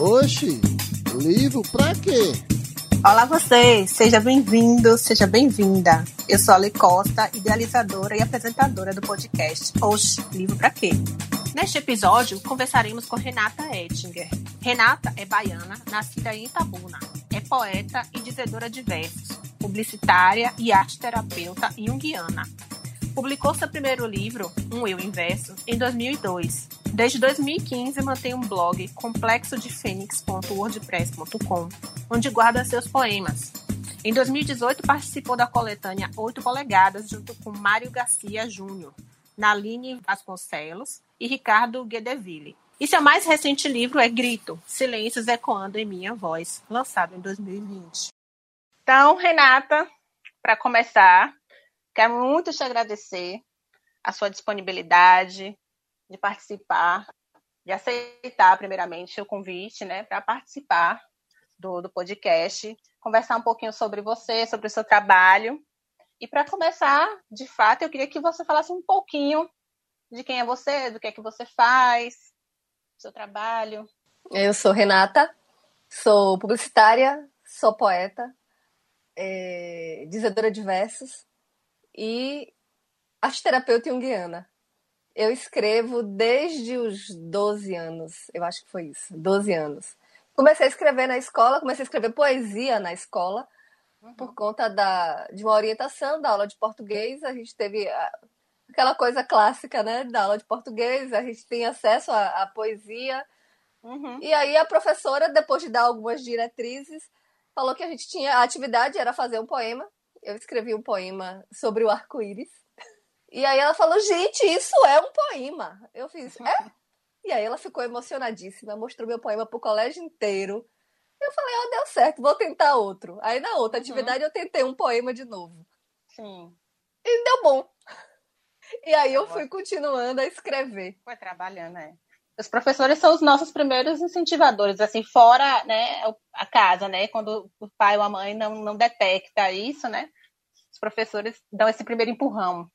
Oxi, livro pra quê? Olá você, seja bem-vindo, seja bem-vinda. Eu sou a Le Costa, idealizadora e apresentadora do podcast Oxi, livro pra quê? Neste episódio, conversaremos com Renata Ettinger. Renata é baiana, nascida em Itabuna. É poeta e dizedora de versos, publicitária e arte terapeuta junguiana. Publicou seu primeiro livro, Um Eu Inverso, em 2002. Desde 2015 mantém um blog complexodefênix.wordpress.com, onde guarda seus poemas. Em 2018 participou da coletânea 8 polegadas junto com Mário Garcia Júnior, Naline Vasconcelos e Ricardo Guedeville. E seu mais recente livro é Grito, Silêncios Ecoando em Minha Voz, lançado em 2020. Então, Renata, para começar, Quero muito te agradecer a sua disponibilidade de participar, de aceitar primeiramente o convite, né, para participar do, do podcast, conversar um pouquinho sobre você, sobre o seu trabalho. E para começar, de fato, eu queria que você falasse um pouquinho de quem é você, do que é que você faz, do seu trabalho. Eu sou Renata, sou publicitária, sou poeta, é, dizedora de versos, e arteterapeuta junguiana. Eu escrevo desde os 12 anos, eu acho que foi isso, 12 anos. Comecei a escrever na escola, comecei a escrever poesia na escola, uhum. por conta da, de uma orientação da aula de português. A gente teve aquela coisa clássica, né, da aula de português, a gente tem acesso à, à poesia. Uhum. E aí a professora, depois de dar algumas diretrizes, falou que a gente tinha a atividade era fazer um poema eu escrevi um poema sobre o arco-íris. E aí ela falou, gente, isso é um poema. Eu fiz, é? E aí ela ficou emocionadíssima, mostrou meu poema pro colégio inteiro. Eu falei, ó, oh, deu certo, vou tentar outro. Aí na outra uhum. atividade eu tentei um poema de novo. Sim. E deu bom. E aí eu fui continuando a escrever. Foi trabalhando, né? Os professores são os nossos primeiros incentivadores, assim, fora né, a casa, né? Quando o pai ou a mãe não, não detecta isso, né? Os professores dão esse primeiro empurrão.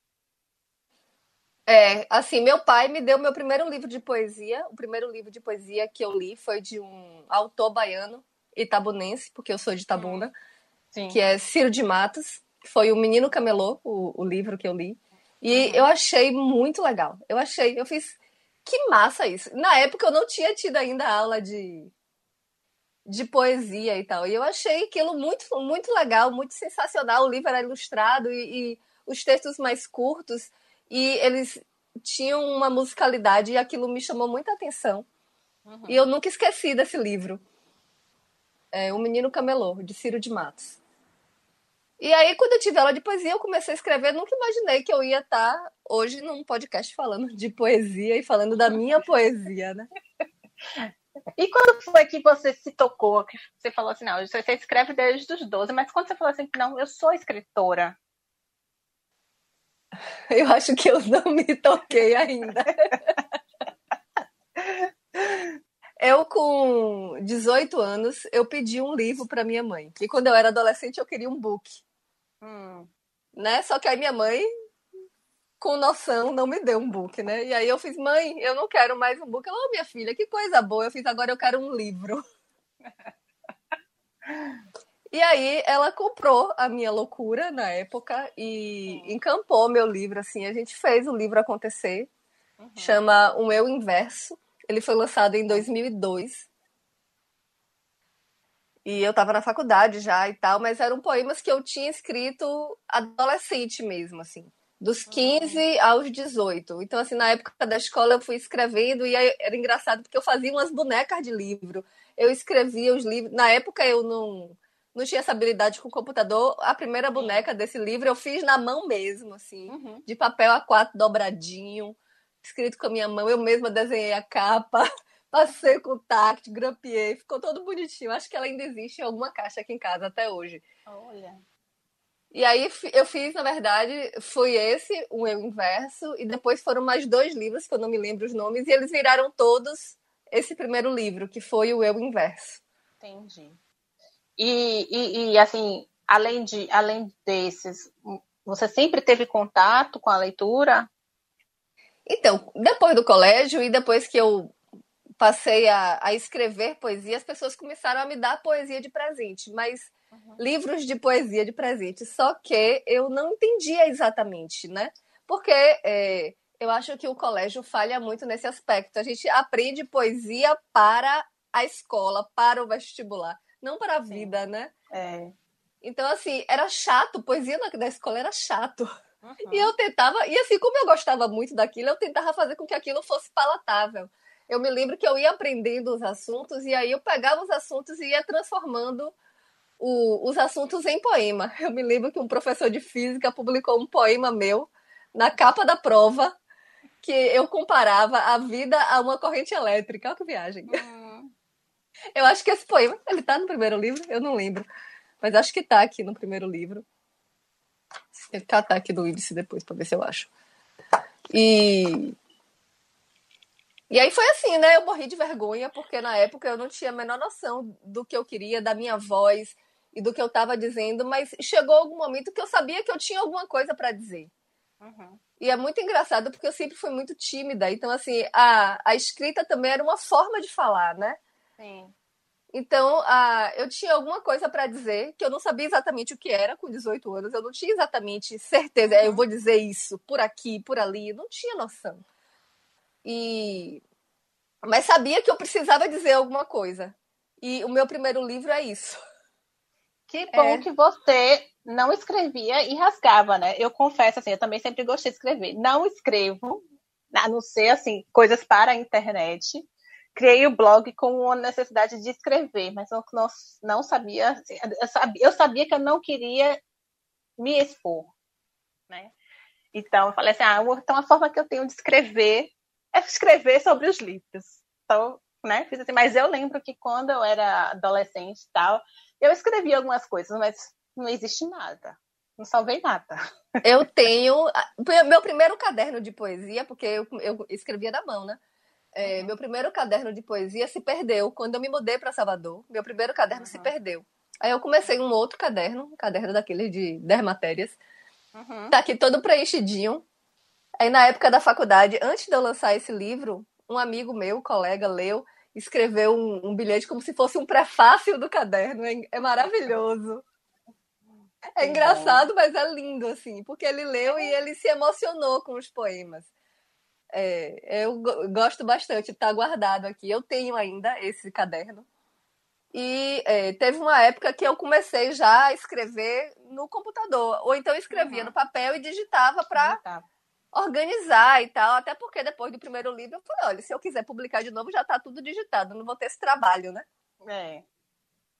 É, assim, meu pai me deu meu primeiro livro de poesia. O primeiro livro de poesia que eu li foi de um autor baiano, itabunense, porque eu sou de Itabuna, Sim. que é Ciro de Matos, foi o Menino Camelô, o, o livro que eu li. E eu achei muito legal. Eu achei, eu fiz que massa isso. Na época eu não tinha tido ainda aula de, de poesia e tal. E eu achei aquilo muito, muito legal, muito sensacional. O livro era ilustrado e, e os textos mais curtos. E eles tinham uma musicalidade e aquilo me chamou muita atenção. Uhum. E eu nunca esqueci desse livro. É, O Menino Camelô, de Ciro de Matos. E aí, quando eu tive aula de poesia, eu comecei a escrever. Nunca imaginei que eu ia estar hoje num podcast falando de poesia e falando da minha poesia, né? E quando foi que você se tocou, que você falou assim, não, você escreve desde os 12, mas quando você falou assim, não, eu sou escritora? Eu acho que eu não me toquei ainda. Eu, com 18 anos, eu pedi um livro para minha mãe. E quando eu era adolescente, eu queria um book. Hum. Né? Só que aí minha mãe, com noção, não me deu um book, né? E aí eu fiz, mãe, eu não quero mais um book. Ela, oh, minha filha, que coisa boa. Eu fiz, agora eu quero um livro. e aí ela comprou a minha loucura na época e hum. encampou meu livro, assim. A gente fez o livro acontecer. Uhum. Chama Um Eu Inverso. Ele foi lançado em 2002. E eu estava na faculdade já e tal, mas eram poemas que eu tinha escrito adolescente mesmo, assim. Dos 15 uhum. aos 18. Então, assim, na época da escola eu fui escrevendo e era engraçado porque eu fazia umas bonecas de livro. Eu escrevia os livros. Na época eu não, não tinha essa habilidade com o computador. A primeira boneca desse livro eu fiz na mão mesmo, assim, uhum. de papel A4 dobradinho, escrito com a minha mão. Eu mesma desenhei a capa. Passei com tact, grampeei, ficou todo bonitinho. Acho que ela ainda existe em alguma caixa aqui em casa até hoje. Olha. E aí eu fiz, na verdade, foi esse, o Eu Inverso, e depois foram mais dois livros, que eu não me lembro os nomes, e eles viraram todos esse primeiro livro, que foi o Eu Inverso. Entendi. E, e, e assim, além, de, além desses, você sempre teve contato com a leitura? Então, depois do colégio e depois que eu passei a, a escrever poesia, as pessoas começaram a me dar poesia de presente, mas uhum. livros de poesia de presente. Só que eu não entendia exatamente, né? Porque é, eu acho que o colégio falha muito nesse aspecto. A gente aprende poesia para a escola, para o vestibular, não para a vida, né? É. Então, assim, era chato, poesia da escola era chato. Uhum. E eu tentava, e assim, como eu gostava muito daquilo, eu tentava fazer com que aquilo fosse palatável. Eu me lembro que eu ia aprendendo os assuntos, e aí eu pegava os assuntos e ia transformando o, os assuntos em poema. Eu me lembro que um professor de física publicou um poema meu na capa da prova, que eu comparava a vida a uma corrente elétrica. Olha que viagem. Uhum. Eu acho que esse poema, ele tá no primeiro livro, eu não lembro. Mas acho que tá aqui no primeiro livro. Catar tá aqui do índice depois para ver se eu acho. E e aí foi assim, né? Eu morri de vergonha porque na época eu não tinha a menor noção do que eu queria, da minha voz e do que eu estava dizendo, mas chegou algum momento que eu sabia que eu tinha alguma coisa para dizer. Uhum. E é muito engraçado porque eu sempre fui muito tímida. Então, assim, a, a escrita também era uma forma de falar, né? Sim. Então, uh, eu tinha alguma coisa para dizer que eu não sabia exatamente o que era com 18 anos. Eu não tinha exatamente certeza. Uhum. Eu vou dizer isso por aqui, por ali. Eu não tinha noção. E mas sabia que eu precisava dizer alguma coisa. E o meu primeiro livro é isso. Que bom é... que você não escrevia e rasgava, né? Eu confesso assim, eu também sempre gostei de escrever. Não escrevo, a não ser assim, coisas para a internet criei o blog com a necessidade de escrever, mas eu não, não sabia, assim, eu sabia, eu sabia que eu não queria me expor, né? Então, eu falei assim, ah, então a forma que eu tenho de escrever é escrever sobre os livros. Então, né, fiz assim, mas eu lembro que quando eu era adolescente e tal, eu escrevi algumas coisas, mas não existe nada. Não salvei nada. Eu tenho meu primeiro caderno de poesia, porque eu, eu escrevia da mão, né? É, uhum. Meu primeiro caderno de poesia se perdeu quando eu me mudei para Salvador. Meu primeiro caderno uhum. se perdeu. Aí eu comecei um outro caderno, um caderno daquele de 10 matérias. Uhum. Tá aqui todo preenchidinho. Aí na época da faculdade, antes de eu lançar esse livro, um amigo meu, colega, leu, escreveu um, um bilhete como se fosse um prefácio do caderno. É, é maravilhoso. É engraçado, mas é lindo, assim, porque ele leu e ele se emocionou com os poemas. É, eu gosto bastante, está guardado aqui. Eu tenho ainda esse caderno. E é, teve uma época que eu comecei já a escrever no computador. Ou então eu escrevia uhum. no papel e digitava para tá. organizar e tal. Até porque depois do primeiro livro eu falei: olha, se eu quiser publicar de novo, já está tudo digitado. Não vou ter esse trabalho, né? É.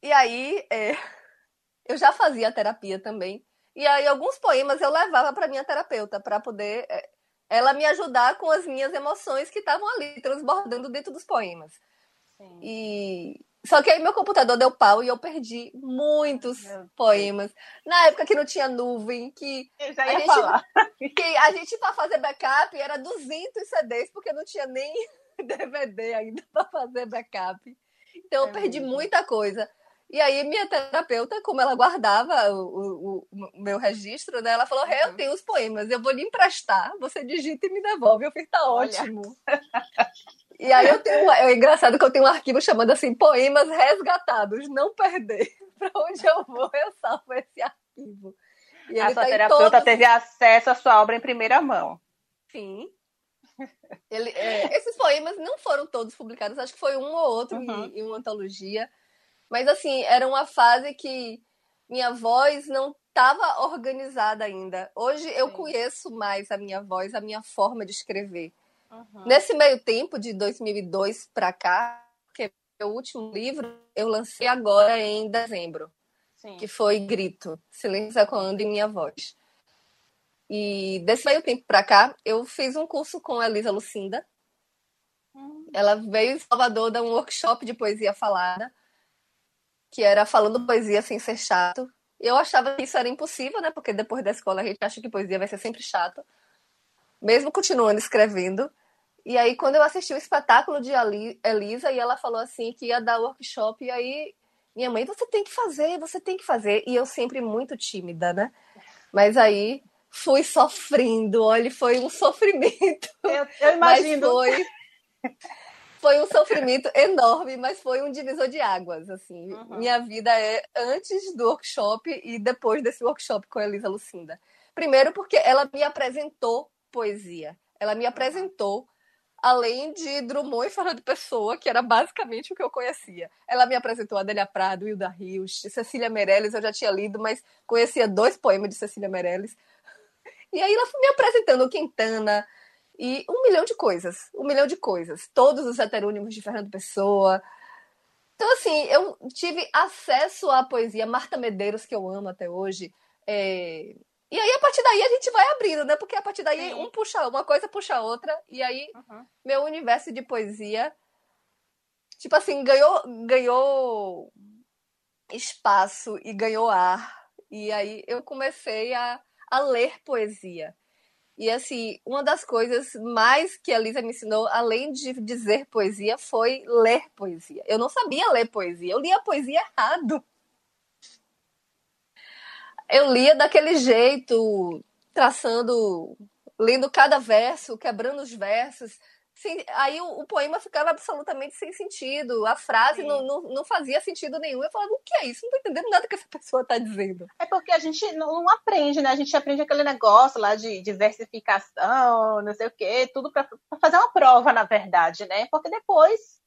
E aí é, eu já fazia terapia também. E aí alguns poemas eu levava para minha terapeuta para poder é, ela me ajudar com as minhas emoções que estavam ali, transbordando dentro dos poemas. Sim. E só que aí meu computador deu pau e eu perdi muitos poemas. Na época que não tinha nuvem, que a gente, falar. que a gente para fazer backup era 200 CDs porque não tinha nem DVD ainda para fazer backup. Então eu é perdi mesmo. muita coisa. E aí minha terapeuta, como ela guardava o, o, o meu registro, né, ela falou: eu tenho os poemas, eu vou lhe emprestar, você digita e me devolve. Eu falei, tá ótimo. e aí eu tenho. É engraçado que eu tenho um arquivo chamando assim, poemas resgatados, não perder. Para onde eu vou, eu salvo esse arquivo. E a sua tá terapeuta todos... teve acesso à sua obra em primeira mão. Sim. Ele, é, esses poemas não foram todos publicados, acho que foi um ou outro uhum. em, em uma antologia. Mas assim, era uma fase que minha voz não estava organizada ainda. Hoje eu conheço mais a minha voz, a minha forma de escrever. Uhum. Nesse meio tempo, de 2002 para cá, que é meu último livro, eu lancei agora em dezembro, Sim. que foi Grito, Silêncio Ecoando em Minha Voz. E desse meio tempo para cá, eu fiz um curso com a Elisa Lucinda. Uhum. Ela veio em Salvador dar um workshop de poesia falada que era falando poesia sem ser chato. Eu achava que isso era impossível, né? Porque depois da escola a gente acha que poesia vai ser sempre chato, mesmo continuando escrevendo. E aí, quando eu assisti o espetáculo de Elisa, e ela falou assim que ia dar workshop, e aí minha mãe, você tem que fazer, você tem que fazer. E eu sempre muito tímida, né? Mas aí fui sofrendo, olha, foi um sofrimento. Eu, eu imagino. Mas foi, foi um sofrimento enorme, mas foi um divisor de águas, assim. Uhum. Minha vida é antes do workshop e depois desse workshop com a Elisa Lucinda. Primeiro porque ela me apresentou poesia. Ela me apresentou além de Drummond e Fernando Pessoa, que era basicamente o que eu conhecia. Ela me apresentou Adélia Prado, Hilda Rios, Cecília Meirelles, eu já tinha lido, mas conhecia dois poemas de Cecília Meirelles. E aí ela foi me apresentando Quintana, e um milhão de coisas, um milhão de coisas. Todos os heterônimos de Fernando Pessoa. Então, assim, eu tive acesso à poesia Marta Medeiros, que eu amo até hoje. É... E aí, a partir daí, a gente vai abrindo, né? Porque a partir daí, Sim. um puxa uma coisa puxa a outra. E aí, uhum. meu universo de poesia, tipo assim, ganhou, ganhou espaço e ganhou ar. E aí, eu comecei a, a ler poesia. E assim, uma das coisas mais que a Lisa me ensinou, além de dizer poesia, foi ler poesia. Eu não sabia ler poesia, eu lia poesia errado. Eu lia daquele jeito, traçando, lendo cada verso, quebrando os versos, Sim, aí o, o, poema ficava absolutamente sem sentido. A frase não, não, não, fazia sentido nenhum. Eu falava, o que é isso? Não tô entendendo nada que essa pessoa está dizendo. É porque a gente não aprende, né? A gente aprende aquele negócio lá de diversificação, não sei o quê, tudo para fazer uma prova, na verdade, né? Porque depois.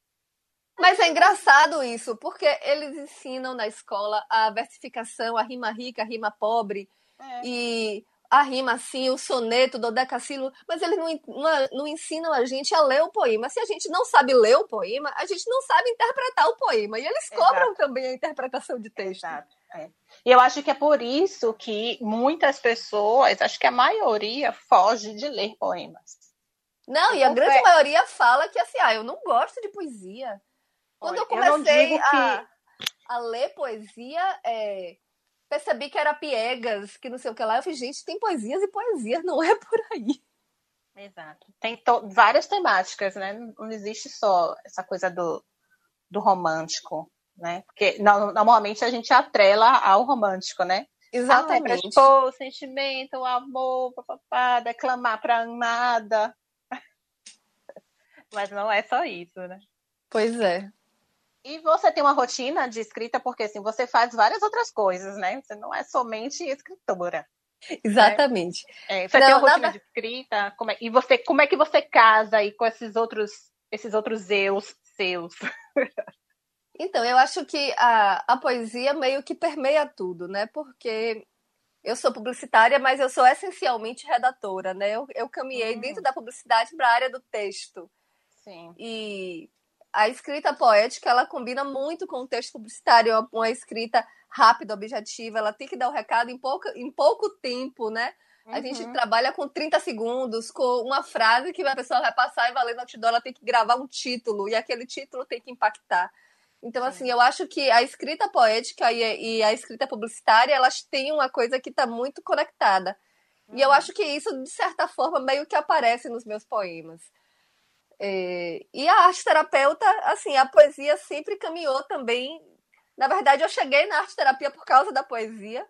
Mas é engraçado isso, porque eles ensinam na escola a versificação, a rima rica, a rima pobre. É. E a rima assim, o soneto, do decassílabo, mas eles não, não, não, ensinam a gente a ler o poema. Se a gente não sabe ler o poema, a gente não sabe interpretar o poema. E eles cobram Exato. também a interpretação de texto. Exato. É. E eu acho que é por isso que muitas pessoas, acho que a maioria, foge de ler poemas. Não, e a grande maioria fala que assim, ah, eu não gosto de poesia. Quando Olha, eu comecei eu a, que... a ler poesia, é, percebi que era piegas, que não sei o que lá. Eu falei, gente, tem poesias e poesias, não é por aí. Exato. Tem várias temáticas, né? Não existe só essa coisa do, do romântico, né? Porque normalmente a gente atrela ao romântico, né? Exatamente. Ah, o sentimento, o amor, papapá, declamar pra amada. Mas não é só isso, né? Pois é. E você tem uma rotina de escrita, porque assim, você faz várias outras coisas, né? Você não é somente escritora. Exatamente. Né? É, você não, tem uma rotina de escrita, como é, e você, como é que você casa aí com esses outros, esses outros eus seus? Então, eu acho que a, a poesia meio que permeia tudo, né? Porque eu sou publicitária, mas eu sou essencialmente redatora, né? Eu, eu caminhei hum. dentro da publicidade para a área do texto. Sim. E a escrita poética ela combina muito com o texto publicitário, uma escrita rápida, objetiva, ela tem que dar o recado em pouco, em pouco tempo, né? Uhum. A gente trabalha com 30 segundos, com uma frase que a pessoa vai passar e vai ler no outdoor, ela tem que gravar um título, e aquele título tem que impactar. Então, Sim. assim, eu acho que a escrita poética e, a escrita publicitária, elas têm uma coisa que está muito conectada. Uhum. E eu uhum. acho que isso, de certa forma, meio que aparece nos meus poemas. É, e a arte terapeuta, assim, a poesia sempre caminhou também. Na verdade, eu cheguei na arte terapia por causa da poesia,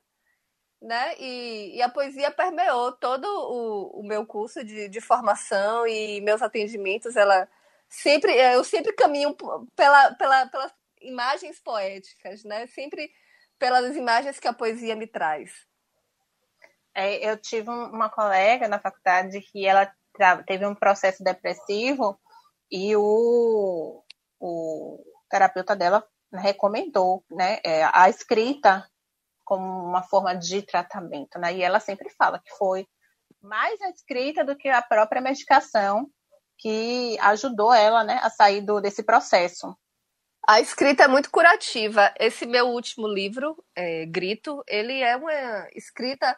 né? E, e a poesia permeou todo o, o meu curso de, de, formação e meus atendimentos. Ela sempre, eu sempre caminho pela, pela, pelas imagens poéticas, né? Sempre pelas imagens que a poesia me traz. É, eu tive uma colega na faculdade que ela teve um processo depressivo e o, o terapeuta dela recomendou né, é, a escrita como uma forma de tratamento, né? E ela sempre fala que foi mais a escrita do que a própria medicação que ajudou ela, né, a sair do, desse processo. A escrita é muito curativa. Esse meu último livro, é, Grito, ele é uma escrita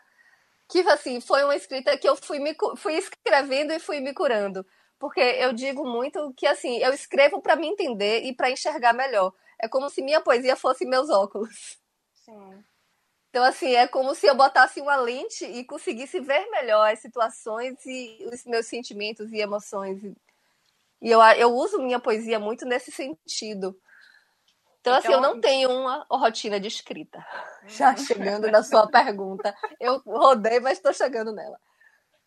que assim foi uma escrita que eu fui me fui escrevendo e fui me curando, porque eu digo muito que assim eu escrevo para me entender e para enxergar melhor. É como se minha poesia fosse meus óculos. Sim. Então assim é como se eu botasse uma lente e conseguisse ver melhor as situações e os meus sentimentos e emoções. E eu, eu uso minha poesia muito nesse sentido. Então, assim, eu não tenho uma rotina de escrita. Já chegando na sua pergunta. Eu rodei, mas estou chegando nela.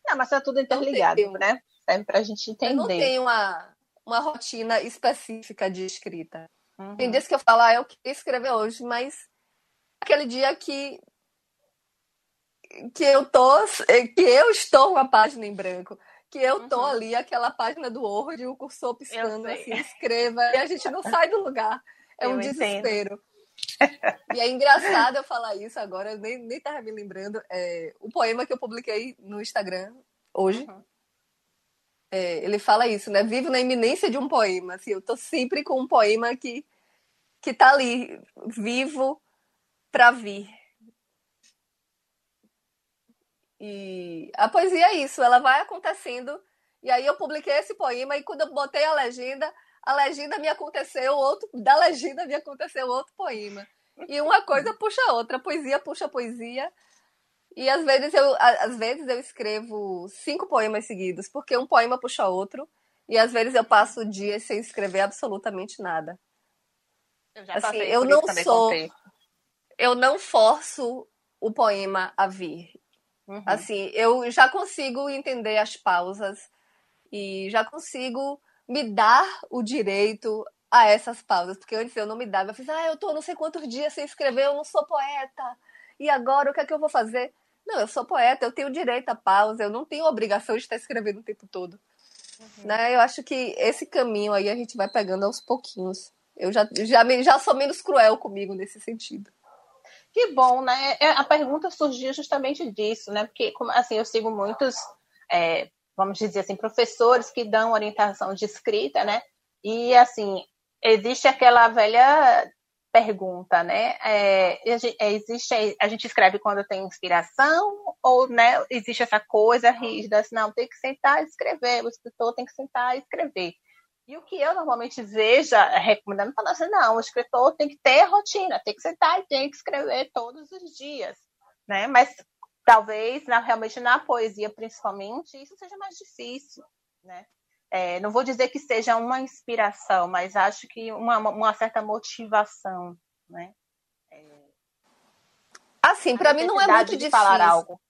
Não, mas está tudo interligado, né? Serve para a gente entender. Eu não tenho uma, uma rotina específica de escrita. Uhum. Tem dias que eu falo, ah, eu queria escrever hoje, mas aquele dia que que eu tô que eu estou com a página em branco que eu tô uhum. ali aquela página do Word o cursor piscando assim escreva e a gente não sai do lugar é eu um entendo. desespero e é engraçado eu falar isso agora eu nem nem tava me lembrando é, o poema que eu publiquei no Instagram hoje uhum. é, ele fala isso né vivo na iminência de um poema assim eu tô sempre com um poema que que tá ali vivo para vir e a poesia é isso, ela vai acontecendo. E aí eu publiquei esse poema e quando eu botei a legenda, a legenda me aconteceu outro, da legenda me aconteceu outro poema. E uma coisa puxa a outra, poesia puxa poesia. E às vezes eu às vezes eu escrevo cinco poemas seguidos, porque um poema puxa outro, e às vezes eu passo dias sem escrever absolutamente nada. Eu já assim, eu não sou eu não forço o poema a vir. Uhum. Assim, eu já consigo entender as pausas e já consigo me dar o direito a essas pausas, porque antes eu não me dava. Eu fiz, ah, eu tô não sei quantos dias sem escrever, eu não sou poeta. E agora o que é que eu vou fazer? Não, eu sou poeta, eu tenho direito à pausa, eu não tenho obrigação de estar escrevendo o tempo todo. Uhum. Né? Eu acho que esse caminho aí a gente vai pegando aos pouquinhos. Eu já, já, já sou menos cruel comigo nesse sentido. Que bom, né? É, a pergunta surgiu justamente disso, né? Porque, assim, eu sigo muitos, é, vamos dizer assim, professores que dão orientação de escrita, né? E, assim, existe aquela velha pergunta, né? É, é, existe, a gente escreve quando tem inspiração ou, né, existe essa coisa rígida, assim, não, tem que sentar e escrever, o escritor tem que sentar e escrever. E o que eu normalmente vejo recomendando para assim, não, o escritor tem que ter rotina, tem que sentar e tem que escrever todos os dias, né? Mas talvez, na, realmente na poesia, principalmente, isso seja mais difícil, né? É, não vou dizer que seja uma inspiração, mas acho que uma, uma certa motivação, né? É... Assim, para mim não é muito difícil. Falar algo.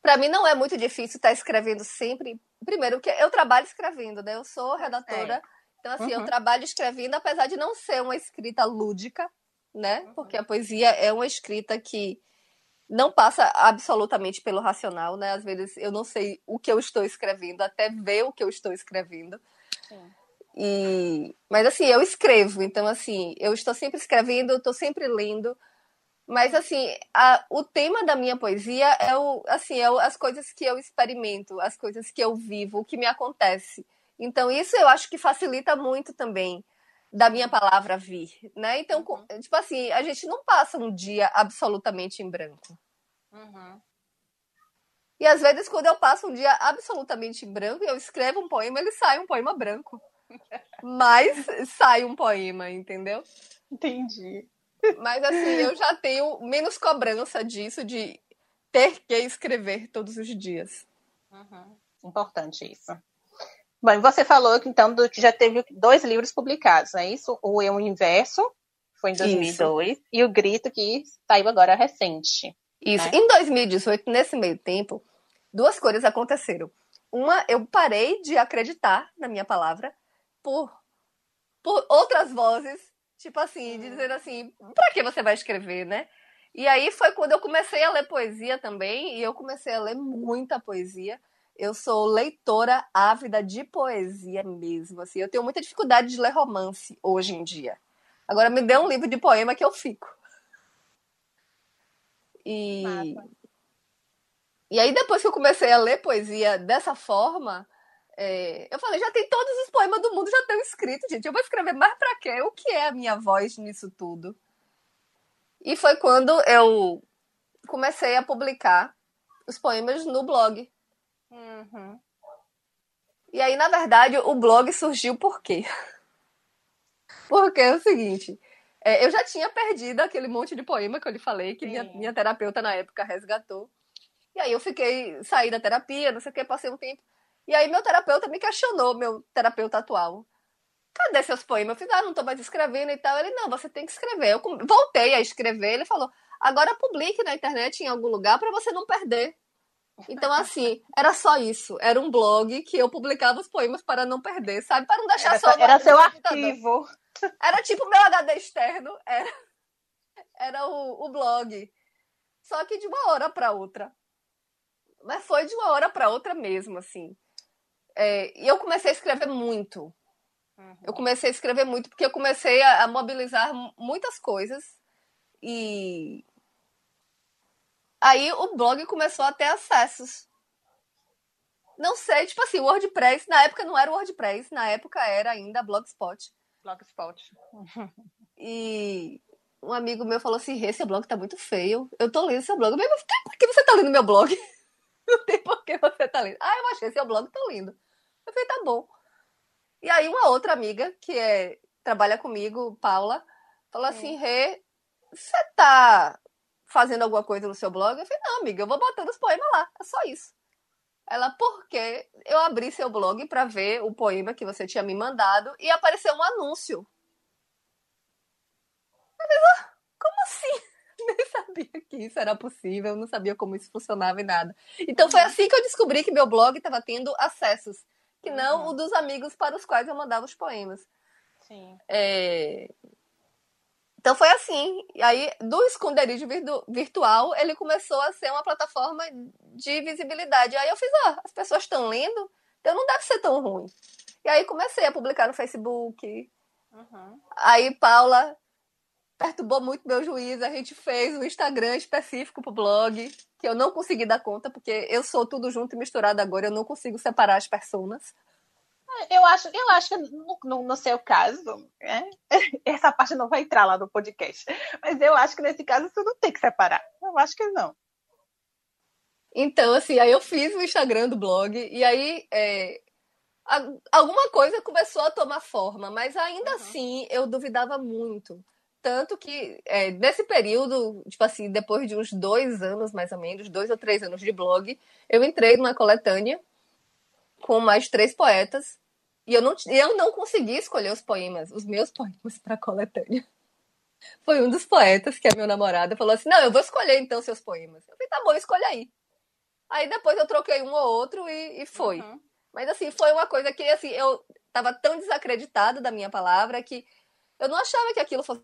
Para mim não é muito difícil estar escrevendo sempre. Primeiro, que eu trabalho escrevendo, né? Eu sou redatora. É. Então, assim, uhum. eu trabalho escrevendo, apesar de não ser uma escrita lúdica, né? Uhum. Porque a poesia é uma escrita que não passa absolutamente pelo racional, né? Às vezes eu não sei o que eu estou escrevendo, até ver o que eu estou escrevendo. Sim. E... Mas assim, eu escrevo, então assim, eu estou sempre escrevendo, eu estou sempre lendo. Mas, assim, a, o tema da minha poesia é, o, assim, é o, as coisas que eu experimento, as coisas que eu vivo, o que me acontece. Então, isso eu acho que facilita muito também da minha palavra vir, né? Então, uhum. tipo assim, a gente não passa um dia absolutamente em branco. Uhum. E às vezes, quando eu passo um dia absolutamente em branco e eu escrevo um poema, ele sai um poema branco. Mas sai um poema, entendeu? Entendi. Mas assim, eu já tenho menos cobrança disso, de ter que escrever todos os dias. Uhum. Importante isso. Bom, você falou que então que já teve dois livros publicados, é isso? O Eu Inverso, foi em 2002, isso. e o Grito, que saiu agora recente. Isso. Né? Em 2018, nesse meio tempo, duas coisas aconteceram. Uma, eu parei de acreditar na minha palavra por, por outras vozes Tipo assim, de dizer assim, pra que você vai escrever, né? E aí foi quando eu comecei a ler poesia também, e eu comecei a ler muita poesia. Eu sou leitora ávida de poesia mesmo, assim. Eu tenho muita dificuldade de ler romance hoje em dia. Agora me dê um livro de poema que eu fico. E E aí depois que eu comecei a ler poesia dessa forma, é, eu falei, já tem todos os poemas do mundo, já estão escritos, gente. Eu vou escrever mais para quê? O que é a minha voz nisso tudo? E foi quando eu comecei a publicar os poemas no blog. Uhum. E aí, na verdade, o blog surgiu por quê? Porque é o seguinte, é, eu já tinha perdido aquele monte de poema que eu lhe falei, que minha, minha terapeuta na época resgatou. E aí eu fiquei, saí da terapia, não sei o que, passei um tempo. E aí meu terapeuta me questionou, meu terapeuta atual. Cadê seus poemas? Eu falei, ah, não tô mais escrevendo e tal. Ele, não, você tem que escrever. Eu voltei a escrever. Ele falou, agora publique na internet em algum lugar para você não perder. Então, assim, era só isso. Era um blog que eu publicava os poemas para não perder, sabe? Para não deixar era, só. Era seu arquivo. Era tipo meu HD externo, era, era o, o blog. Só que de uma hora para outra. Mas foi de uma hora para outra mesmo, assim. É, e eu comecei a escrever muito. Uhum. Eu comecei a escrever muito porque eu comecei a, a mobilizar muitas coisas. E aí o blog começou a ter acessos. Não sei, tipo assim, o WordPress, na época não era o WordPress, na época era ainda Blogspot. Blogspot. e um amigo meu falou assim: esse blog tá muito feio. Eu tô lendo seu blog. Mas por que você tá lendo meu blog? Não tem por que você tá lendo. Ah, eu achei seu blog tão lindo. Eu falei, tá bom. E aí uma outra amiga, que é, trabalha comigo, Paula, falou assim, Rê, você tá fazendo alguma coisa no seu blog? Eu falei, não, amiga, eu vou botando os poemas lá. É só isso. Ela, porque eu abri seu blog para ver o poema que você tinha me mandado e apareceu um anúncio. Eu falei, ah, como assim? Nem sabia que isso era possível, não sabia como isso funcionava e nada. Então foi assim que eu descobri que meu blog estava tendo acessos, que não uhum. o dos amigos para os quais eu mandava os poemas. Sim. É... Então foi assim. E aí, do esconderijo virtual, ele começou a ser uma plataforma de visibilidade. Aí eu fiz, ó, as pessoas estão lendo, então não deve ser tão ruim. E aí comecei a publicar no Facebook. Uhum. Aí Paula perturbou muito meu juiz. A gente fez um Instagram específico pro blog, que eu não consegui dar conta, porque eu sou tudo junto e misturado agora, eu não consigo separar as personas. Eu acho, eu acho que no, no, no seu caso, né? essa parte não vai entrar lá no podcast. Mas eu acho que nesse caso você não tem que separar. Eu acho que não. Então, assim, aí eu fiz o Instagram do blog e aí é, alguma coisa começou a tomar forma, mas ainda uhum. assim eu duvidava muito. Tanto que, é, nesse período, tipo assim, depois de uns dois anos, mais ou menos, dois ou três anos de blog, eu entrei numa coletânea com mais três poetas. E eu não, eu não consegui escolher os poemas, os meus poemas para a coletânea. Foi um dos poetas, que é meu namorado, falou assim: Não, eu vou escolher então seus poemas. Eu falei: Tá bom, escolha aí. Aí depois eu troquei um ou outro e, e foi. Uhum. Mas assim, foi uma coisa que assim, eu tava tão desacreditada da minha palavra que eu não achava que aquilo fosse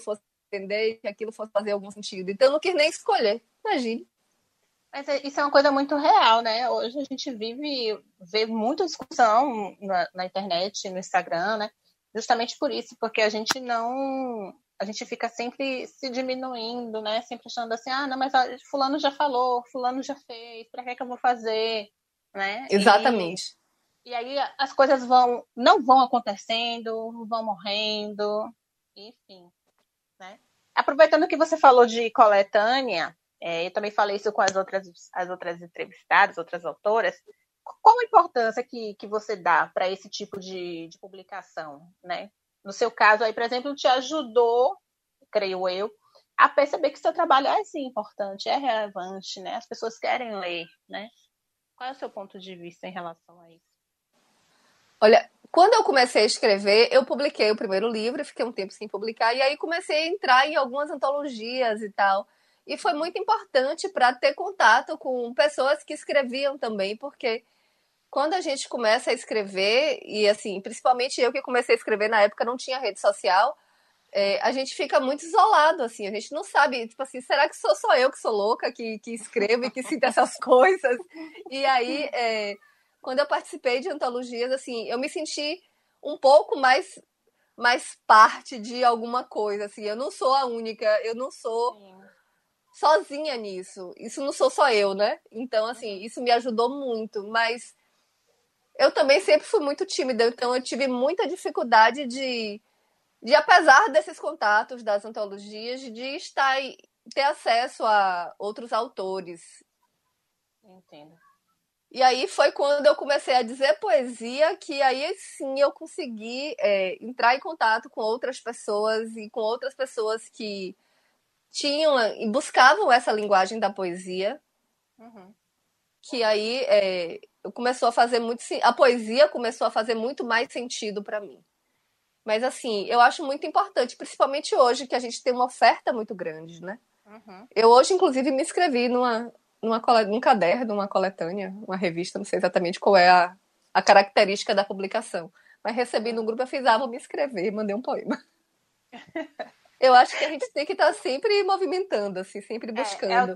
fosse entender, que aquilo fosse fazer algum sentido. Então eu não quis nem escolher. Imagine. Mas é, isso é uma coisa muito real, né? Hoje a gente vive, vê muita discussão na, na, internet, no Instagram, né? Justamente por isso, porque a gente não. A gente fica sempre se diminuindo, né? Sempre achando assim, ah, não, mas fulano já falou, fulano já fez, pra que, é que eu vou fazer? Né? Exatamente. E, e aí as coisas vão, não vão acontecendo, vão morrendo, enfim. Né? Aproveitando que você falou de coletânea, é, eu também falei isso com as outras, as outras entrevistadas, outras autoras. Qual a importância que, que você dá para esse tipo de, de publicação? Né? No seu caso, aí, por exemplo, te ajudou, creio eu, a perceber que seu trabalho é sim importante, é relevante, né? As pessoas querem ler, né? Qual é o seu ponto de vista em relação a isso? Olha, quando eu comecei a escrever, eu publiquei o primeiro livro, fiquei um tempo sem publicar, e aí comecei a entrar em algumas antologias e tal. E foi muito importante para ter contato com pessoas que escreviam também, porque quando a gente começa a escrever, e assim, principalmente eu que comecei a escrever na época, não tinha rede social, é, a gente fica muito isolado, assim, a gente não sabe, tipo assim, será que sou só eu que sou louca, que, que escrevo e que sinto essas coisas? E aí, é, quando eu participei de antologias, assim, eu me senti um pouco mais mais parte de alguma coisa, assim, eu não sou a única, eu não sou. Sozinha nisso. Isso não sou só eu, né? Então, assim, uhum. isso me ajudou muito, mas eu também sempre fui muito tímida, então eu tive muita dificuldade de de apesar desses contatos das antologias, de estar ter acesso a outros autores. Entendo. E aí foi quando eu comecei a dizer poesia que aí sim eu consegui é, entrar em contato com outras pessoas e com outras pessoas que tinham e buscavam essa linguagem da poesia. Uhum. Que aí é, começou a fazer muito a poesia começou a fazer muito mais sentido para mim. Mas assim, eu acho muito importante, principalmente hoje que a gente tem uma oferta muito grande, né? Uhum. Eu hoje, inclusive, me inscrevi numa numa, num caderno, numa coletânea, uma revista, não sei exatamente qual é a, a característica da publicação. Mas recebi no grupo, eu fiz, ah, vou me inscrever, mandei um poema. Eu acho que a gente tem que estar tá sempre movimentando, assim, sempre buscando.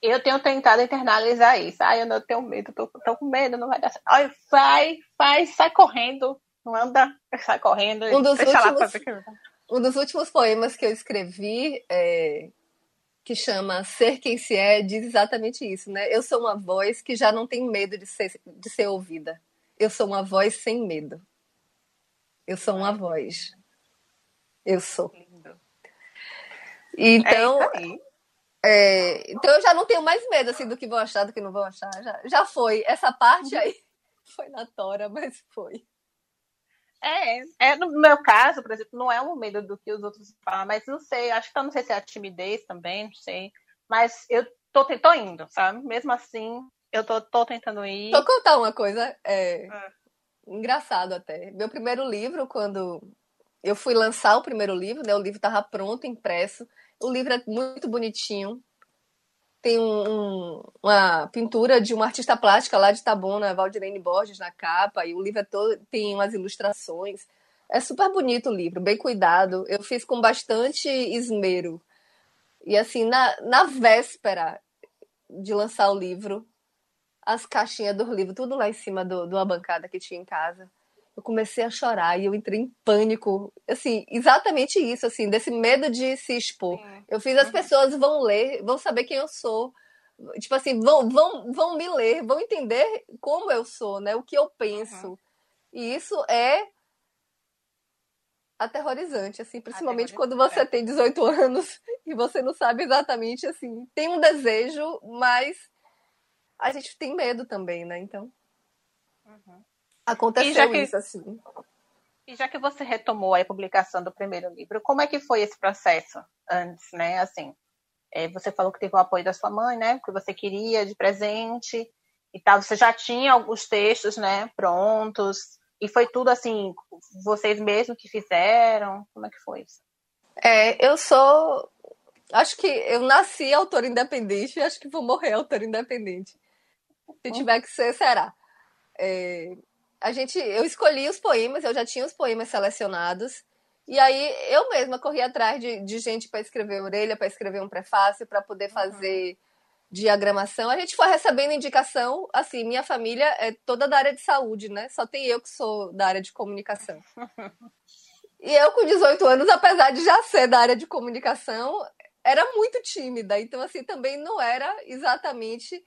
É, é, eu tenho tentado internalizar isso. Ai, eu não tenho medo, tô, tô com medo, não vai dar certo. Ai, vai, vai, sai correndo, não anda, sai correndo. Um dos, últimos, um dos últimos poemas que eu escrevi, é, que chama Ser Quem Se É, diz exatamente isso, né? Eu sou uma voz que já não tem medo de ser, de ser ouvida. Eu sou uma voz sem medo. Eu sou uma voz. Eu sou. Então, é, é, então eu já não tenho mais medo assim do que vão achar, do que não vão achar. Já, já foi. Essa parte aí foi na tora, mas foi. É, é, no meu caso, por exemplo, não é um medo do que os outros falam, mas não sei, acho que eu não sei se é a timidez também, não sei. Mas eu tô, tô indo, sabe? Mesmo assim, eu tô, tô tentando ir. Vou contar uma coisa, é, é. engraçado até. Meu primeiro livro, quando eu fui lançar o primeiro livro, né? O livro estava pronto, impresso. O livro é muito bonitinho. Tem um, uma pintura de uma artista plástica lá de Tabona, Valdirene Borges, na capa. E o livro é todo, tem umas ilustrações. É super bonito o livro, bem cuidado. Eu fiz com bastante esmero. E assim, na, na véspera de lançar o livro, as caixinhas do livro, tudo lá em cima do, de uma bancada que tinha em casa eu comecei a chorar e eu entrei em pânico. Assim, exatamente isso, assim, desse medo de se expor. Sim. Eu fiz as uhum. pessoas vão ler, vão saber quem eu sou. Tipo assim, vão, vão, vão me ler, vão entender como eu sou, né? O que eu penso. Uhum. E isso é aterrorizante, assim, principalmente quando você tem 18 anos e você não sabe exatamente, assim, tem um desejo, mas a gente tem medo também, né? Então. Uhum. Aconteceu que, isso, assim. E já que você retomou a publicação do primeiro livro, como é que foi esse processo antes, né? Assim, é, você falou que teve o apoio da sua mãe, né? Que você queria de presente e tal. Você já tinha alguns textos, né? Prontos. E foi tudo assim, vocês mesmos que fizeram? Como é que foi isso? É, eu sou. Acho que eu nasci autora independente e acho que vou morrer autora independente. Se tiver que ser, será. É, a gente, eu escolhi os poemas, eu já tinha os poemas selecionados. E aí eu mesma corri atrás de, de gente para escrever orelha, para escrever um prefácio, para poder uhum. fazer uhum. diagramação. A gente foi recebendo indicação, assim, minha família é toda da área de saúde, né? Só tem eu que sou da área de comunicação. e eu com 18 anos, apesar de já ser da área de comunicação, era muito tímida. Então assim, também não era exatamente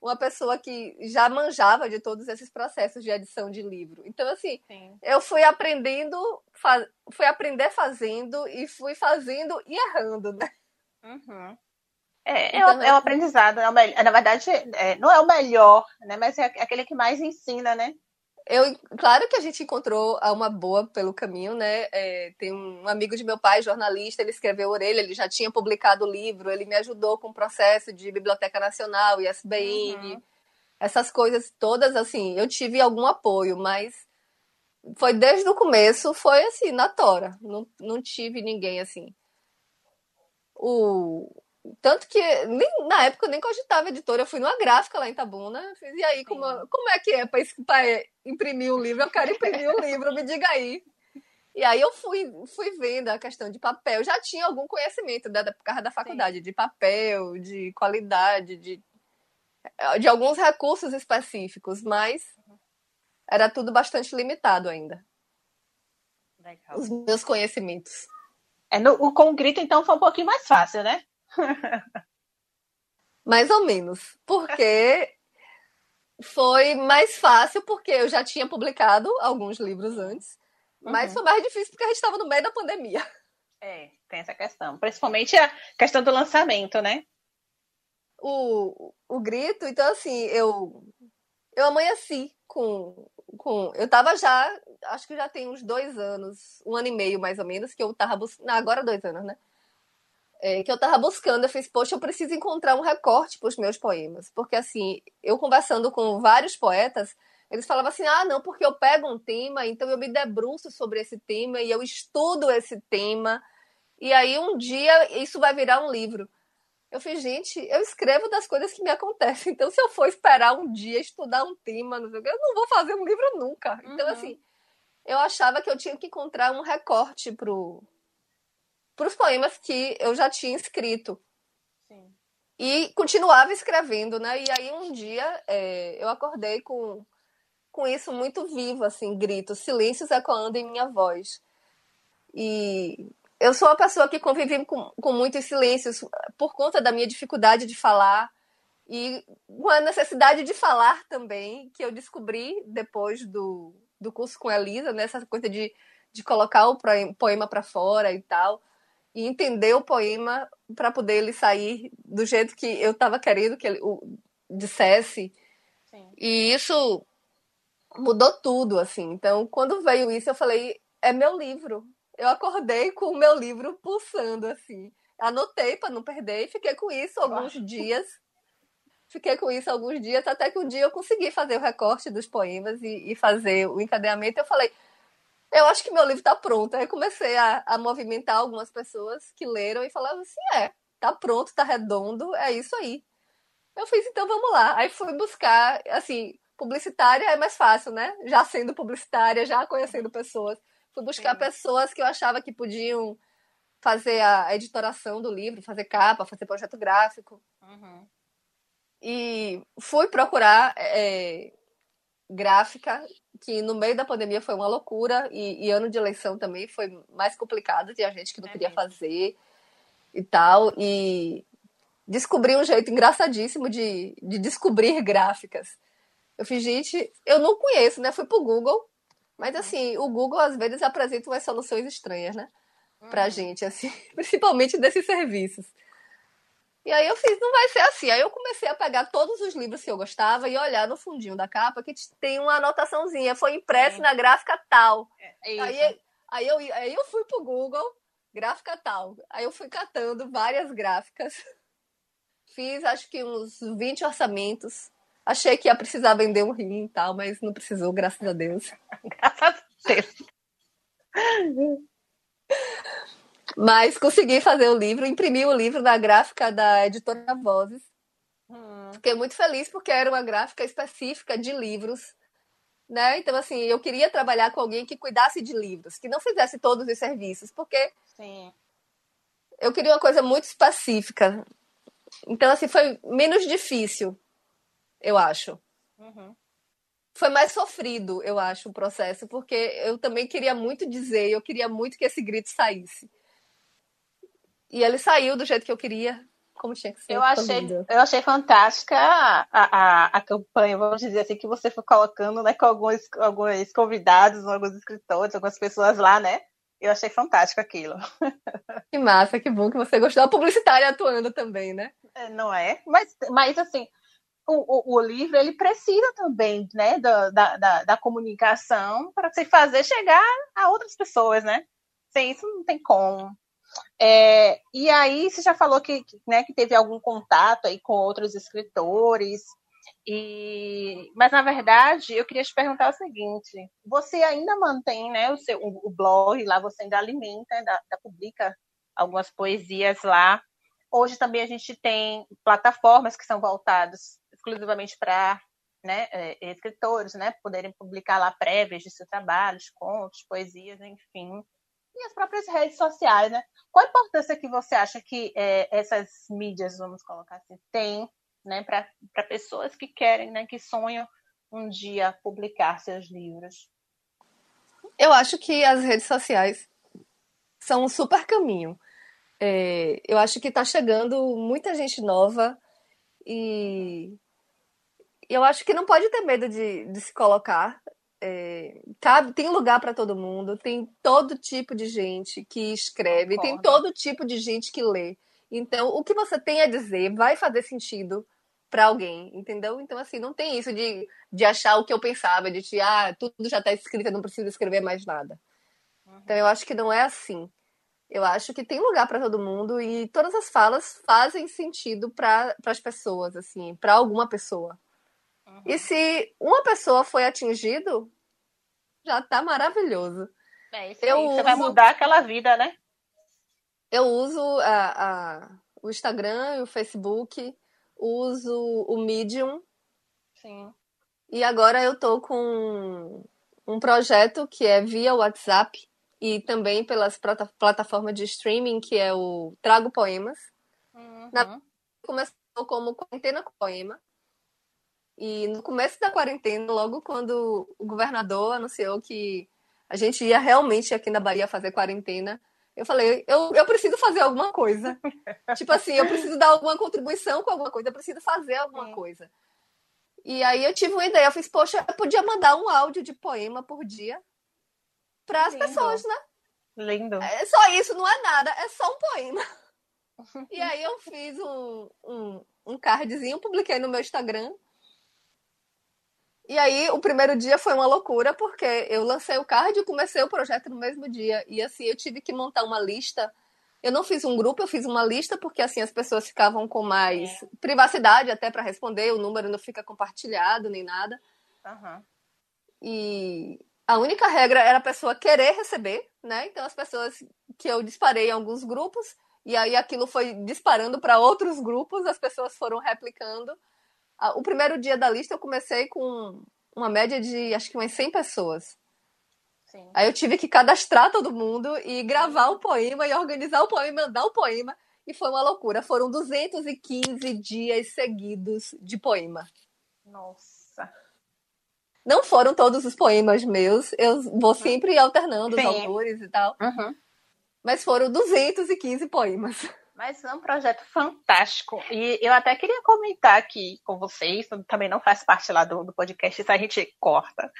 uma pessoa que já manjava de todos esses processos de edição de livro. Então, assim, Sim. eu fui aprendendo, fui aprender fazendo e fui fazendo e errando, né? Uhum. É, então, é, é o aprendizado. É o, na verdade, é, não é o melhor, né? Mas é aquele que mais ensina, né? Eu, claro que a gente encontrou uma boa pelo caminho, né? É, tem um amigo de meu pai, jornalista, ele escreveu Orelha, ele já tinha publicado o livro, ele me ajudou com o processo de Biblioteca Nacional, ISBN, uhum. essas coisas todas, assim, eu tive algum apoio, mas foi desde o começo, foi assim, na tora, não, não tive ninguém assim. O, tanto que nem, na época eu nem cogitava editora, eu fui numa gráfica lá em Tabuna, fiz, e aí, como, como é que é para imprimir um livro? Eu quero imprimir um livro, me diga aí. E aí eu fui, fui vendo a questão de papel, já tinha algum conhecimento da, da, por causa da faculdade, Sim. de papel, de qualidade, de, de alguns recursos específicos, mas era tudo bastante limitado ainda. Legal. Os meus conhecimentos. É, no, o com grito, então, foi um pouquinho mais fácil, né? Mais ou menos. Porque foi mais fácil, porque eu já tinha publicado alguns livros antes. Uhum. Mas foi mais difícil porque a gente estava no meio da pandemia. É, tem essa questão. Principalmente a questão do lançamento, né? O, o grito, então assim, eu eu amanheci com, com. Eu tava já, acho que já tem uns dois anos, um ano e meio mais ou menos, que eu tava buscando. Agora dois anos, né? É, que eu estava buscando. Eu fiz, poxa, eu preciso encontrar um recorte para os meus poemas. Porque, assim, eu conversando com vários poetas, eles falavam assim: ah, não, porque eu pego um tema, então eu me debruço sobre esse tema e eu estudo esse tema. E aí um dia isso vai virar um livro. Eu fiz, gente, eu escrevo das coisas que me acontecem. Então, se eu for esperar um dia estudar um tema, eu não vou fazer um livro nunca. Então, uhum. assim, eu achava que eu tinha que encontrar um recorte pro, pros poemas que eu já tinha escrito. Sim. E continuava escrevendo, né? E aí um dia é, eu acordei com, com isso muito vivo, assim, grito, silêncios ecoando em minha voz. E eu sou uma pessoa que convive com, com muitos silêncios por conta da minha dificuldade de falar e com a necessidade de falar também, que eu descobri depois do, do curso com a Elisa, né? Essa coisa de, de colocar o poema para fora e tal e entender o poema para poder ele sair do jeito que eu estava querendo que ele o, dissesse. Sim. E isso mudou tudo, assim. Então, quando veio isso, eu falei: é meu livro. Eu acordei com o meu livro pulsando, assim. Anotei para não perder e fiquei com isso alguns dias. Fiquei com isso alguns dias, até que um dia eu consegui fazer o recorte dos poemas e, e fazer o encadeamento. Eu falei: eu acho que meu livro está pronto. Aí comecei a, a movimentar algumas pessoas que leram e falavam assim: é, tá pronto, tá redondo, é isso aí. Eu fiz, então vamos lá. Aí fui buscar, assim, publicitária é mais fácil, né? Já sendo publicitária, já conhecendo pessoas. Fui buscar Sim. pessoas que eu achava que podiam fazer a editoração do livro, fazer capa, fazer projeto gráfico. Uhum. E fui procurar é, gráfica que no meio da pandemia foi uma loucura e, e, ano de eleição também foi mais complicado, tinha gente que não é queria mesmo. fazer e tal, e descobri um jeito engraçadíssimo de, de descobrir gráficas. Eu fiz, gente, eu não conheço, né? Fui pro Google, mas uhum. assim, o Google às vezes apresenta umas soluções estranhas, né? Pra uhum. gente, assim, principalmente desses serviços. E aí eu fiz, não vai ser assim. Aí eu comecei a pegar todos os livros que eu gostava e olhar no fundinho da capa que tem uma anotaçãozinha, foi impresso é. na gráfica tal. É, é aí, aí, eu, aí eu fui pro Google, gráfica tal. Aí eu fui catando várias gráficas. Fiz acho que uns 20 orçamentos. Achei que ia precisar vender um rim e tal, mas não precisou, graças a Deus. graças a Deus. Mas consegui fazer o livro, imprimi o livro na gráfica da editora Vozes. Hum. Fiquei muito feliz porque era uma gráfica específica de livros. Né? Então, assim, eu queria trabalhar com alguém que cuidasse de livros, que não fizesse todos os serviços, porque Sim. eu queria uma coisa muito específica. Então, assim, foi menos difícil, eu acho. Uhum. Foi mais sofrido, eu acho, o processo, porque eu também queria muito dizer, eu queria muito que esse grito saísse. E ele saiu do jeito que eu queria, como tinha que ser. Eu achei, eu achei fantástica a, a, a campanha, vamos dizer assim, que você foi colocando né, com alguns, alguns convidados, alguns escritores, algumas pessoas lá, né? Eu achei fantástico aquilo. Que massa, que bom que você gostou. A publicitária atuando também, né? É, não é? Mas, mas assim, o, o, o, livro ele precisa também né, da, da, da comunicação para se fazer chegar a outras pessoas, né? Sem isso não tem como. É, e aí você já falou que, né, que teve algum contato aí com outros escritores. E, mas na verdade eu queria te perguntar o seguinte: você ainda mantém, né, o seu o, o blog lá, você ainda alimenta, ainda, ainda publica algumas poesias lá. Hoje também a gente tem plataformas que são voltadas exclusivamente para né, é, escritores, né, poderem publicar lá prévias de seus trabalhos, contos, poesias, enfim e as próprias redes sociais, né? Qual a importância que você acha que é, essas mídias, vamos colocar assim, têm né, para pessoas que querem, né, que sonham um dia publicar seus livros? Eu acho que as redes sociais são um super caminho. É, eu acho que está chegando muita gente nova e eu acho que não pode ter medo de, de se colocar é, cabe, tem lugar para todo mundo, tem todo tipo de gente que escreve, Concordo. tem todo tipo de gente que lê. Então, o que você tem a dizer vai fazer sentido para alguém, entendeu? Então, assim, não tem isso de, de achar o que eu pensava, de que, ah, tudo já está escrito, eu não preciso escrever mais nada. Uhum. Então, eu acho que não é assim. Eu acho que tem lugar para todo mundo e todas as falas fazem sentido para as pessoas, assim, para alguma pessoa. E se uma pessoa foi atingido, já tá maravilhoso. É isso eu aí, uso... você vai mudar aquela vida, né? Eu uso a, a, o Instagram e o Facebook, uso o Medium. Sim. E agora eu tô com um projeto que é via WhatsApp e também pelas plata plataformas de streaming, que é o Trago Poemas. Uhum. Na- Começou como quarentena com poema. E no começo da quarentena, logo quando o governador anunciou que a gente ia realmente aqui na Bahia fazer quarentena, eu falei, eu, eu preciso fazer alguma coisa. tipo assim, eu preciso dar alguma contribuição com alguma coisa, eu preciso fazer alguma Sim. coisa. E aí eu tive uma ideia, eu fiz, poxa, eu podia mandar um áudio de poema por dia para as pessoas, né? Lindo. É só isso, não é nada, é só um poema. E aí eu fiz um, um, um cardzinho, publiquei no meu Instagram. E aí o primeiro dia foi uma loucura, porque eu lancei o card e comecei o projeto no mesmo dia. E assim, eu tive que montar uma lista. Eu não fiz um grupo, eu fiz uma lista, porque assim as pessoas ficavam com mais privacidade até para responder, o número não fica compartilhado nem nada. Aham. E a única regra era a pessoa querer receber, né? Então as pessoas que eu disparei em alguns grupos e aí aquilo foi disparando para outros grupos, as pessoas foram replicando. Ah, O primeiro dia da lista eu comecei com uma média de acho que umas 100 pessoas. Sim. Aí eu tive que cadastrar todo mundo e gravar o poema e organizar o poema e mandar o poema. E foi uma loucura. Foram 215 dias seguidos de poema. Nossa. Não foram todos os poemas meus, eu vou sempre alternando os Sim. autores e tal, Uhum. mas foram 215 poemas. Mas é um projeto fantástico. E eu até queria comentar aqui com vocês, também não faz parte lá do, do podcast, isso a gente corta.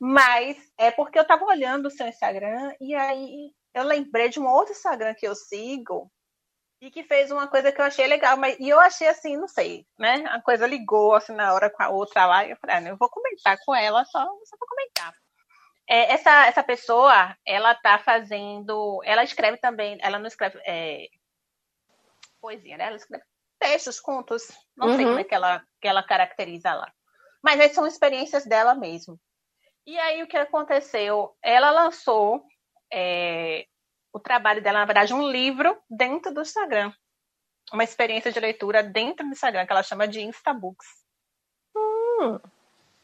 Mas é porque eu tava olhando o seu Instagram e aí eu lembrei de um outro Instagram que eu sigo e que fez uma coisa que eu achei legal, mas e eu achei assim, não sei, né? A coisa ligou assim na hora com a outra lá e eu falei, ah, não, eu vou comentar com ela só, só pra comentar. É, essa, essa pessoa, ela tá fazendo. Ela escreve também, ela não escreve é, poesia, né? Ela escreve textos, contos, não sei Uhum. como é que ela, que ela caracteriza lá. Mas aí são experiências dela mesmo. E aí o que aconteceu? Ela lançou é, o trabalho dela, na verdade, um livro dentro do Instagram. Uma experiência de leitura dentro do Instagram, que ela chama de Instabooks. Hum.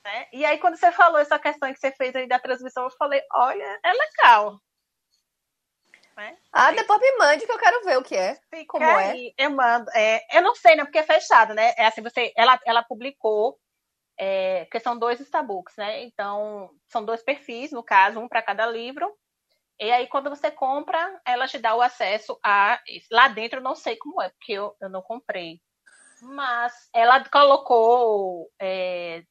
né? E aí, quando você falou essa questão que você fez aí da transmissão, eu falei, olha, é legal. Né? Ah, depois me mande que eu quero ver o que é. Fica Como é? aí, Eu mando. É, eu não sei, né? Porque é fechado, né? É assim, você, ela, ela publicou, é, porque são dois Starbucks, né? Então, são dois perfis, no caso, um para cada livro. E aí, quando você compra, ela te dá o acesso a. Lá dentro eu não sei como é, porque eu, eu não comprei. Mas ela colocou é,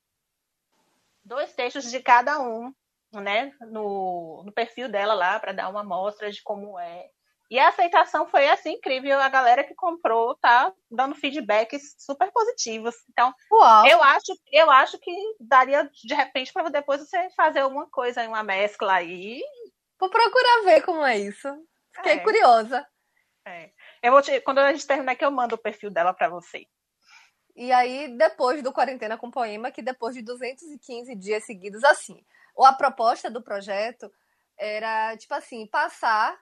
dois textos de cada um, né? No, no perfil dela lá, para dar uma amostra de como é. E a aceitação foi assim incrível. A galera que comprou tá dando feedbacks super positivos. Então, Uau! eu acho, eu acho que daria de repente para depois você fazer alguma coisa, uma mescla aí. Vou procurar ver como é isso. Fiquei É. curiosa. É. Eu vou te, quando a gente terminar aqui, eu mando o perfil dela para você. E aí, depois do Quarentena com Poema, que depois de 215 dias seguidos, assim, ou a proposta do projeto era, tipo assim, passar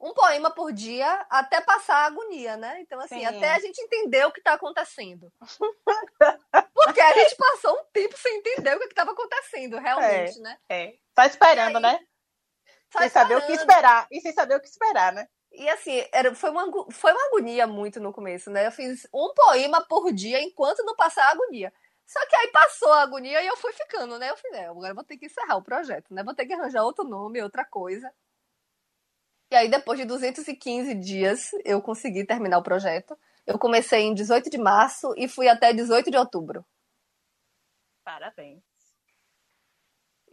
um poema por dia até passar a agonia, né? Então, assim, Sim. até a gente entender o que está acontecendo. Porque a gente passou um tempo sem entender o que estava acontecendo, realmente, né? É. Só esperando, aí, né? Só sem saber o que esperando. esperar. E sem saber o que esperar, né? E assim, era, foi, uma, foi uma agonia muito no começo, né? Eu fiz um poema por dia enquanto não passar a agonia. Só que aí passou a agonia e eu fui ficando, né? Eu falei, é, agora vou ter que encerrar o projeto, né? Vou ter que arranjar outro nome, outra coisa. E aí, depois de 215 dias, eu consegui terminar o projeto. Eu comecei em 18 de março e fui até 18 de outubro. Parabéns.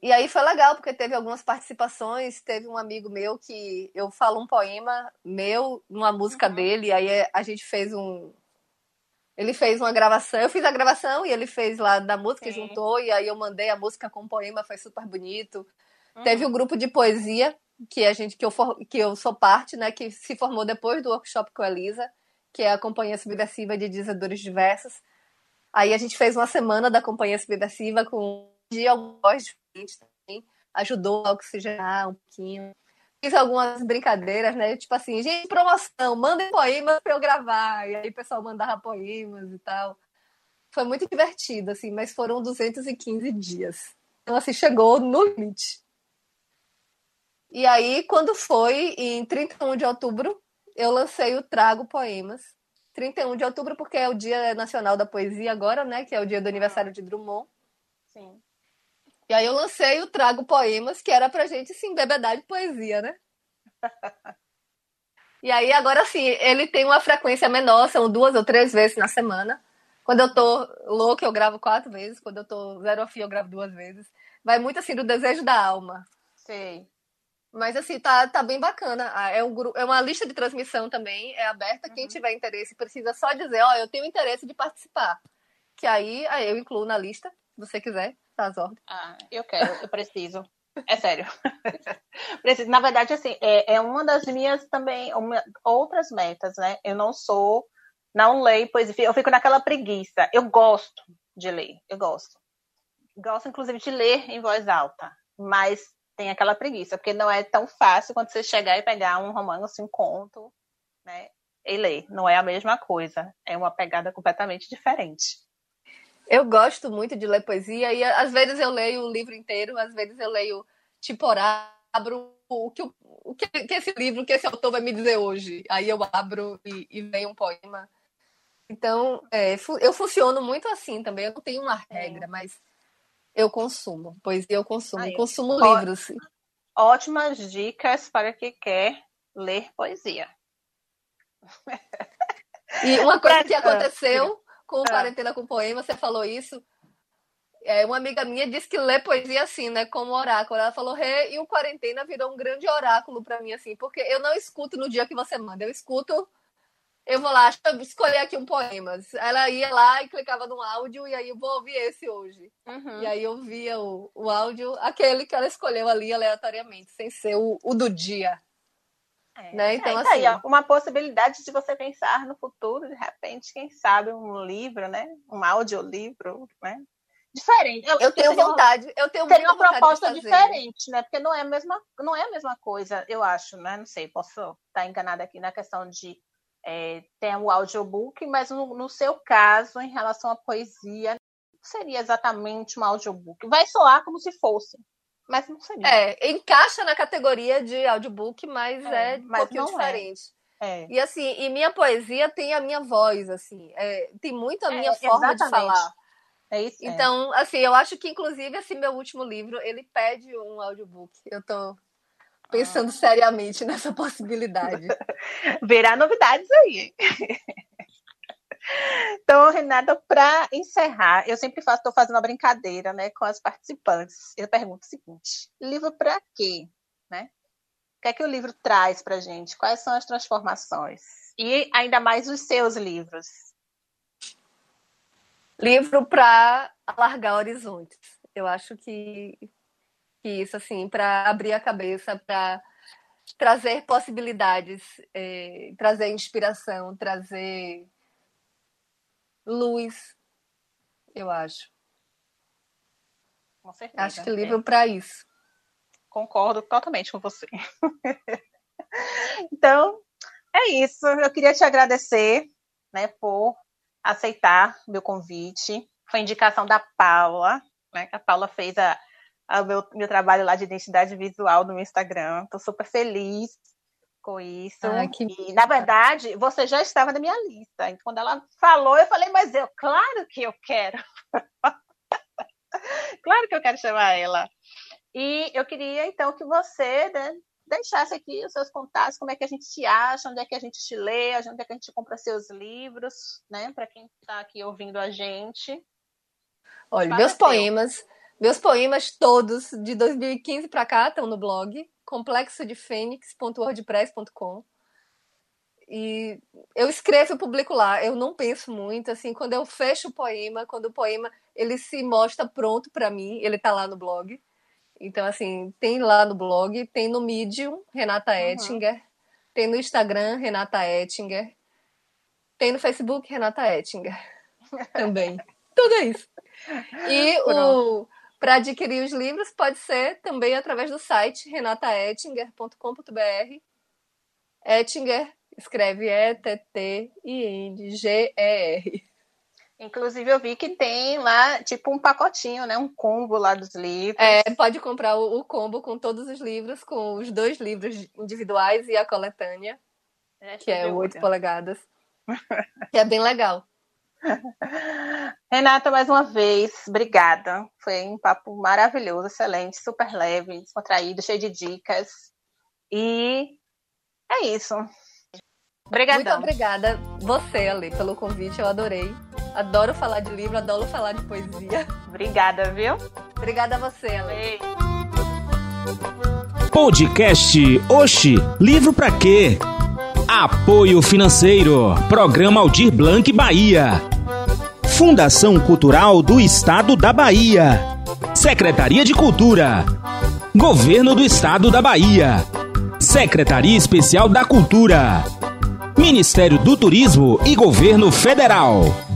E aí foi legal, porque teve algumas participações. Teve um amigo meu que eu falo um poema meu numa música Uhum. dele, aí a gente fez um. Ele fez uma gravação, eu fiz a gravação e ele fez lá da música, Sim. juntou, e aí eu mandei a música com o poema, foi super bonito. Uhum. Teve o grupo de poesia, que a gente, que eu, for- que eu sou parte, né, que se formou depois do workshop com a Elisa, que é a Companhia Subversiva de Dizedores Diversos. Aí a gente fez uma semana da Companhia Subversiva com um dia voz diferente também, ajudou a oxigenar um pouquinho. Fiz algumas brincadeiras, né? Tipo assim, gente, promoção, mandem poemas para eu gravar. E aí o pessoal mandava poemas e tal. Foi muito divertido, assim, mas foram 215 dias. Então, assim, chegou no limite. E aí, quando foi em 31 de outubro, eu lancei o Trago Poemas. 31 de outubro, porque é o Dia Nacional da Poesia agora, né? Que é o dia do aniversário de Drummond. Sim. E aí eu lancei o Trago Poemas, que era pra gente se embebedar de poesia, né? e aí, agora sim, ele tem uma frequência menor, são duas ou três vezes na semana. Quando eu tô louca, eu gravo quatro vezes. Quando eu tô zero a fio, eu gravo duas vezes. Vai muito assim do desejo da alma. Sei. Mas assim, tá, tá bem bacana. Ah, É, um, é uma lista de transmissão também, é aberta. Quem tiver interesse precisa só dizer, ó, eu tenho interesse de participar. Que aí, aí eu incluo na lista, você quiser, tá às ordens. Ah, eu quero, eu preciso. É sério. preciso. Na verdade, assim, é, é uma das minhas também uma- outras metas, né? Eu não sou, não leio poesia, eu fico naquela preguiça. Eu gosto de ler, eu gosto. Gosto, inclusive, de ler em voz alta, mas tem aquela preguiça, porque não é tão fácil quando você chegar e pegar um romance, um conto, né? E ler. Não é a mesma coisa. É uma pegada completamente diferente. Eu gosto muito de ler poesia e às vezes eu leio o livro inteiro, às vezes eu leio tipo abro o que, o- que, que esse livro, o que esse autor vai me dizer hoje. Aí eu abro e, e leio um poema. Então, é, eu funciono muito assim também. Eu não tenho uma regra, mas eu consumo. Poesia eu consumo. Aí, consumo ó, livros. Ótimas dicas para quem quer ler poesia. E uma coisa que aconteceu com Ah. Quarentena com Poema, você falou isso. É, uma amiga minha disse que lê poesia assim, né? Como oráculo. Ela falou, Rê, e o Quarentena virou um grande oráculo para mim, assim, porque eu não escuto no dia que você manda, eu escuto. Eu vou lá, escolher aqui um poema. Ela ia lá e clicava no áudio, e aí eu vou ouvir esse hoje. Uhum. E aí eu via o, o áudio, aquele que ela escolheu ali aleatoriamente, sem ser o, o do dia. É, né? Então, é, aí, assim- ó, uma possibilidade de você pensar no futuro, de repente, quem sabe um livro, né? Um audiolivro, né? Diferente. Eu tenho seria uma- vontade, eu tenho Seria uma vontade proposta de fazer. diferente, né? Porque não é a mesma, não é a mesma coisa, eu acho, né? Não sei, posso estar enganada aqui na questão de é, ter um audiobook, mas no, no seu caso, em relação à poesia, não seria exatamente um audiobook. Vai soar como se fosse, mas não seria. É, encaixa na categoria de audiobook, mas é, É, um mas pouquinho é. diferente. É. E assim, e minha poesia tem a minha voz, assim, é, tem muito a É, minha forma de falar. É isso. é. Então, assim, eu acho que inclusive esse meu último livro, ele pede um audiobook. Eu tô pensando seriamente nessa possibilidade. Verá novidades aí. Então, Renata, para encerrar, eu sempre faço, estou fazendo uma brincadeira, né, com as participantes. Eu pergunto o seguinte: livro para quê, né? O que é que o livro traz para gente? Quais são as transformações? E ainda mais os seus livros. livro para alargar horizontes. Eu acho que, que isso, assim, para abrir a cabeça, para trazer possibilidades, eh, trazer inspiração, trazer luz, eu acho. Com certeza. Acho que livro para isso. Concordo totalmente com você. então, é isso. Eu queria te agradecer, né, por aceitar meu convite. Foi indicação da Paula, né? que A Paula fez a, a meu, meu trabalho lá de identidade visual no meu Instagram. Estou super feliz com isso. Ah, que e, na verdade, você já estava na minha lista. E quando ela falou, eu falei, mas eu, claro que eu quero. claro que eu quero chamar ela. E eu queria, então, que você né, deixasse aqui os seus contatos, como é que a gente te acha, onde é que a gente te lê, onde é que a gente compra seus livros, né? Para quem está aqui ouvindo a gente. Olha, Espaço meus teu. poemas, meus poemas todos de 2015 para cá estão no blog complexodefênix.wordpress.com. E eu escrevo e publico lá. Eu não penso muito assim, quando eu fecho o poema, quando o poema ele se mostra pronto para mim, ele tá lá no blog. Então assim, tem lá no blog, tem no Medium Renata Uhum. Ettinger, tem no Instagram Renata Ettinger, tem no Facebook Renata Ettinger também. Tudo isso. E o, Para adquirir os livros, pode ser também através do site renataettinger.com.br. Ettinger escreve E-T-T-I-N-G-E-R. Inclusive, eu vi que tem lá, tipo, um pacotinho, né? Um combo lá dos livros. É, pode comprar o, o combo com todos os livros, com os dois livros individuais e a coletânea, É, que é deixa eu ver 8 outra. polegadas. que é bem legal. Renata, mais uma vez, obrigada. Foi um papo maravilhoso, excelente, super leve, descontraído, cheio de dicas. E é isso. Muito Obrigadão. obrigada você, Ali, pelo convite. Eu adorei. Adoro falar de livro, adoro falar de poesia. Obrigada, viu? Obrigada a você, Ale. Podcast Oxi, livro pra quê? Apoio financeiro, Programa Aldir Blanc Bahia. Fundação Cultural do Estado da Bahia. Secretaria de Cultura. Governo do Estado da Bahia. Secretaria Especial da Cultura. Ministério do Turismo e Governo Federal.